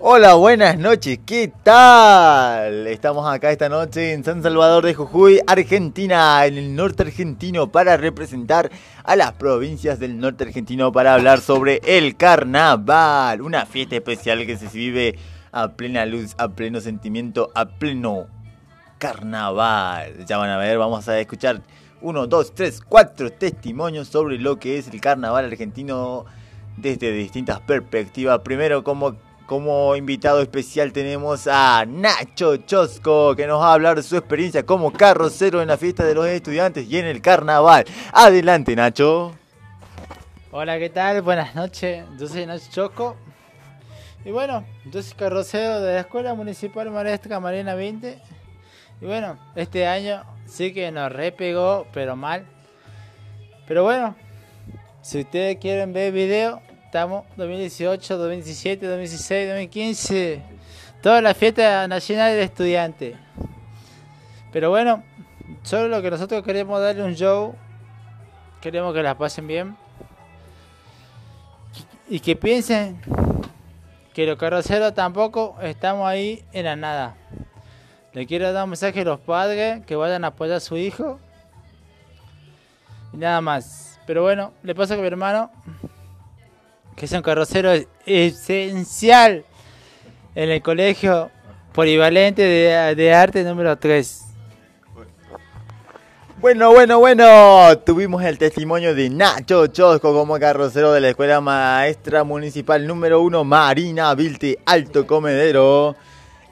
Hola, buenas noches, ¿qué tal? Estamos acá esta noche en San Salvador de Jujuy, Argentina, en el norte argentino, para representar a las provincias del norte argentino para hablar sobre el carnaval, una fiesta especial que se vive a plena luz, a pleno sentimiento, a pleno carnaval. Ya van a ver, vamos a escuchar uno, dos, tres, cuatro testimonios sobre lo que es el carnaval argentino desde distintas perspectivas. Primero, como como invitado especial tenemos a Nacho Chosco, que nos va a hablar de su experiencia como carrocero en la fiesta de los estudiantes y en el carnaval. Adelante, Nacho. Hola, ¿qué tal? Buenas noches. Yo soy Nacho Chosco. Y bueno, yo soy carrocero de la Escuela Municipal Maestra Marina 20. Y bueno, este año sí que nos repegó, pero mal. Pero bueno, si ustedes quieren ver video, Estamos 2018, 2017, 2016, 2015. Toda la fiesta nacional del estudiante. Pero bueno, solo lo que nosotros queremos darle un show. Queremos que la pasen bien. Y que piensen que los carroceros tampoco estamos ahí en la nada. Le quiero dar un mensaje a los padres que vayan a apoyar a su hijo. Y nada más. Pero bueno, le paso con mi hermano que es un carrocero esencial en el colegio polivalente de, arte número 3. Bueno, bueno, bueno, tuvimos el testimonio de Nacho Chosco como carrocero de la Escuela Maestra Municipal número 1 Marina Vilte Alto Comedero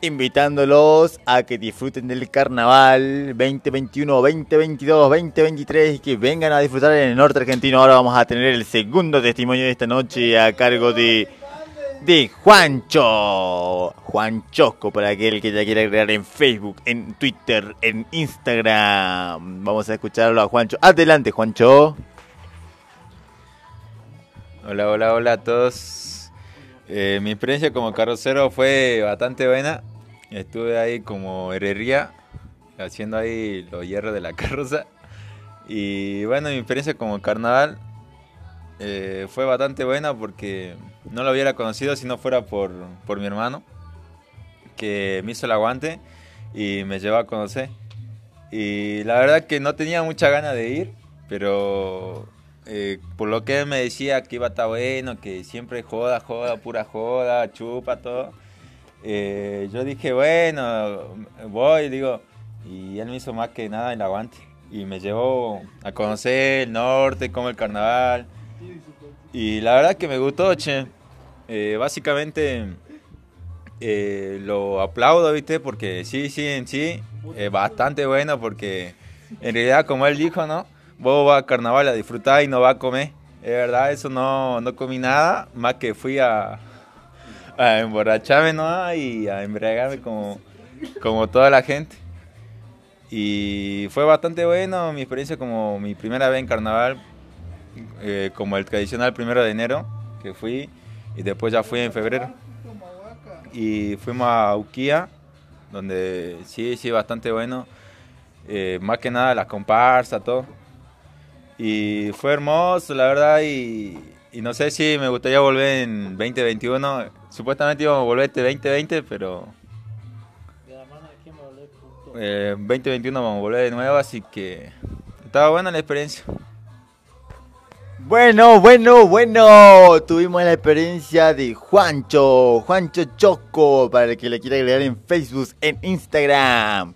invitándolos a que disfruten del carnaval 2021, 2022, 2023 y que vengan a disfrutar en el norte argentino. Ahora vamos a tener el segundo testimonio de esta noche a cargo de, de Juancho. Juan Chosco, para aquel que ya quiera crear en Facebook, en Twitter, en Instagram. Vamos a escucharlo a Juancho. Adelante, Juancho. Hola, hola, hola a todos. Eh, mi experiencia como carrocero fue bastante buena. Estuve ahí como herrería, haciendo ahí los hierros de la carroza. Y bueno, mi experiencia como carnaval eh, fue bastante buena porque no lo hubiera conocido si no fuera por, por mi hermano, que me hizo el aguante y me llevó a conocer. Y la verdad que no tenía mucha ganas de ir, pero eh, por lo que él me decía que iba a bueno, que siempre joda, joda, pura joda, chupa, todo. Eh, yo dije, bueno, voy, digo, y él me hizo más que nada el aguante. Y me llevó a conocer el norte, como el carnaval. Y la verdad que me gustó, che. Eh, básicamente lo aplaudo, ¿viste? Porque sí, sí, en sí, es bastante bueno porque en realidad, como él dijo, ¿no? vos vas a carnaval a disfrutar y no vas a comer. Es verdad, eso no, no comí nada, más que fui a, a emborracharme ¿no? y a embriagarme como, como toda la gente. Y fue bastante bueno mi experiencia como mi primera vez en carnaval, eh, como el tradicional primero de enero que fui y después ya fui en febrero. Y fuimos a Uquía, donde sí, sí, bastante bueno. Eh, más que nada las comparsas, todo. Y fue hermoso, la verdad, y, no sé si me gustaría volver en 2021. Supuestamente íbamos a volver este 2020, pero... Eh, 2021 vamos a volver de nuevo, así que estaba buena la experiencia. Bueno, bueno, bueno, tuvimos la experiencia de Juancho, Juancho Choco, para el que le quiera agregar en Facebook, en Instagram.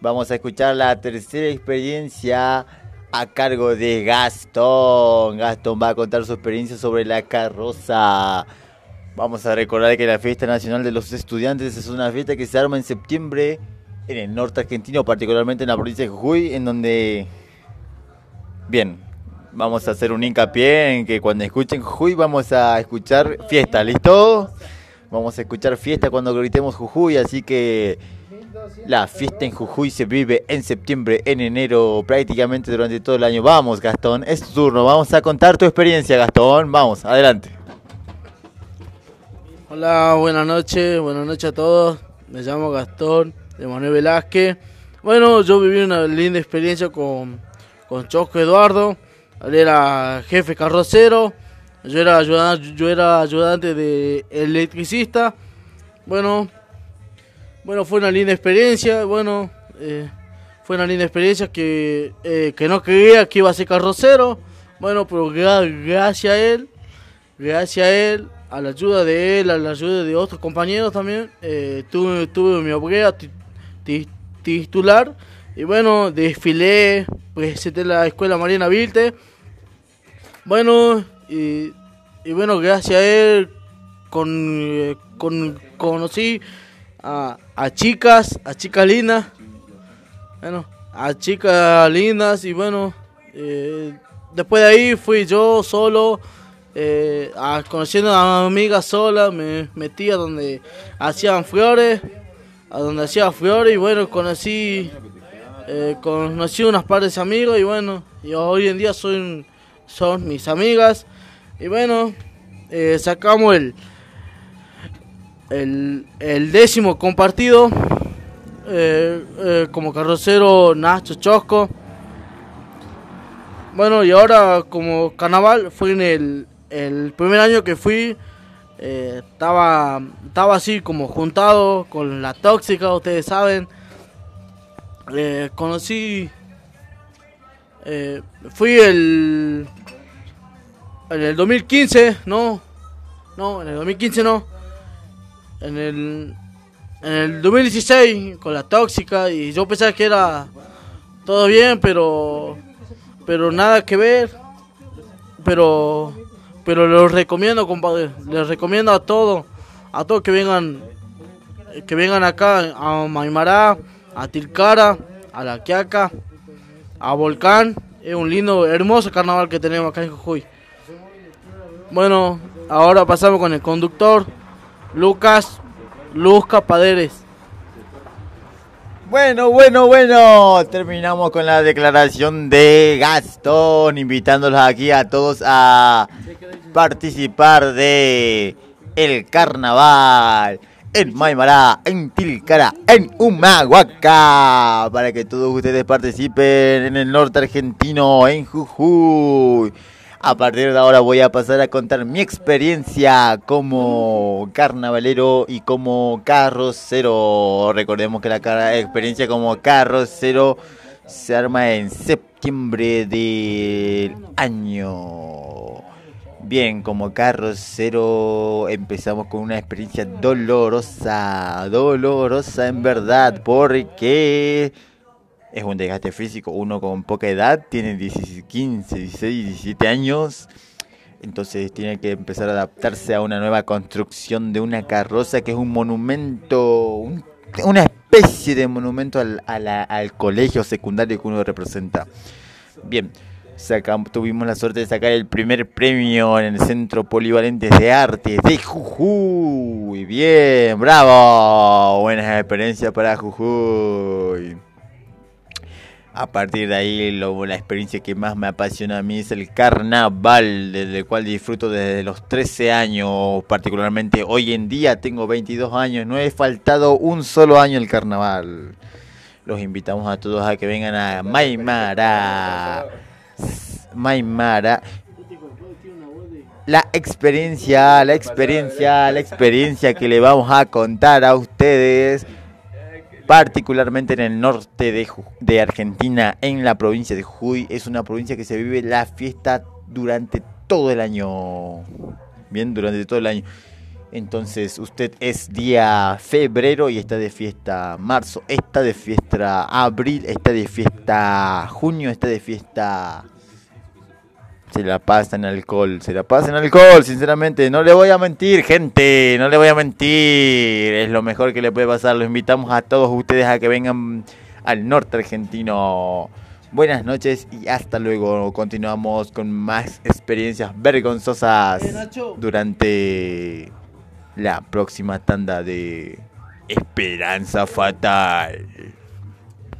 Vamos a escuchar la tercera experiencia a cargo de Gastón. Gastón va a contar su experiencia sobre la carroza. Vamos a recordar que la Fiesta Nacional de los Estudiantes es una fiesta que se arma en septiembre en el norte argentino, particularmente en la provincia de Jujuy, en donde... Bien, vamos a hacer un hincapié en que cuando escuchen Jujuy vamos a escuchar fiesta, ¿listo? Vamos a escuchar fiesta cuando gritemos Jujuy, así que la fiesta en Jujuy se vive en septiembre, en enero, prácticamente durante todo el año. Vamos, Gastón, es tu turno. Vamos a contar tu experiencia, Gastón. Vamos, adelante. Hola, buenas noches, buenas noches a todos. Me llamo Gastón de Manuel Velázquez. Bueno, yo viví una linda experiencia con, con Eduardo. Él era jefe carrocero. Yo era ayudante, yo era ayudante de electricista Bueno, bueno, fue una linda experiencia. Bueno, eh, fue una linda experiencia que, eh, que no creía que iba a ser carrocero. Bueno, pero gracias a él, gracias a él, a la ayuda de él, a la ayuda de otros compañeros también, eh, tuve, tuve mi obrera titular. Y bueno, desfilé, en la escuela Mariana Vilte. Bueno, y, bueno, gracias a él con, con conocí a, a chicas, a chicas lindas. Bueno, a chicas lindas y bueno, eh, después de ahí fui yo solo, eh, a, conociendo a amigas sola, me metí a donde hacían flores, a donde hacía flores y bueno, conocí, eh, conocí unas pares de amigos y bueno, y hoy en día son, son mis amigas y bueno, eh, sacamos el, el, décimo compartido eh, como carrocero Nacho Chosco. Bueno, y ahora como carnaval fue en el, el primer año que fui. eh, estaba, estaba así como juntado con la tóxica, ustedes saben. Eh, conocí. eh, fui el. En el 2015, no. No, en el 2015 no. En el. En el 2016 con la tóxica y yo pensaba que era todo bien, pero pero nada que ver. Pero pero los recomiendo, compadre. Les recomiendo a todos, a todos que vengan que vengan acá a Maimará, a Tilcara, a La Quiaca, a Volcán. Es un lindo, hermoso carnaval que tenemos acá en Jujuy. Bueno, ahora pasamos con el conductor Lucas Luzca Paderes. Bueno, bueno, bueno. Terminamos con la declaración de Gastón, invitándolos aquí a todos a participar de el carnaval en Maimará, en Tilcara, en Humahuaca, para que todos ustedes participen en el norte argentino, en Jujuy. A partir de ahora voy a pasar a contar mi experiencia como carnavalero y como carrocero. Recordemos que la experiencia como carrocero se arma en septiembre del año. Bien, como carrocero empezamos con una experiencia dolorosa, dolorosa en verdad, porque es un desgaste físico. Uno con poca edad, tiene 16, 15, 16, 17 años. Entonces tiene que empezar a adaptarse a una nueva construcción de una carroza que es un monumento, un- una especie de monumento al, al colegio secundario que uno representa. Bien, sacam- tuvimos la suerte de sacar el primer premio en el Centro Polivalente de Artes de Jujuy. Bien, bravo. Buenas experiencias para Jujuy. A partir de ahí, lo- la experiencia que más me apasiona a mí es el carnaval, desde el cual disfruto desde los 13 años, particularmente hoy en día tengo 22 años, no he faltado un solo año el carnaval. Los invitamos a todos a que vengan a Maimara. Maimara. La experiencia, la experiencia, la experiencia que le vamos a contar a ustedes particularmente en el norte de, Argentina, en la provincia de Jujuy. Es una provincia que se vive la fiesta durante todo el año. Bien, durante todo el año. Entonces, usted es día febrero y está de fiesta marzo, está de fiesta abril, está de fiesta junio, está de fiesta... Se la pasa en alcohol, se la pasa en alcohol, sinceramente. No le voy a mentir, gente, no le voy a mentir. Es lo mejor que le puede pasar. Los invitamos a todos ustedes a que vengan al norte argentino. Buenas noches y hasta luego. Continuamos con más experiencias vergonzosas Eh, durante la próxima tanda de Esperanza Fatal.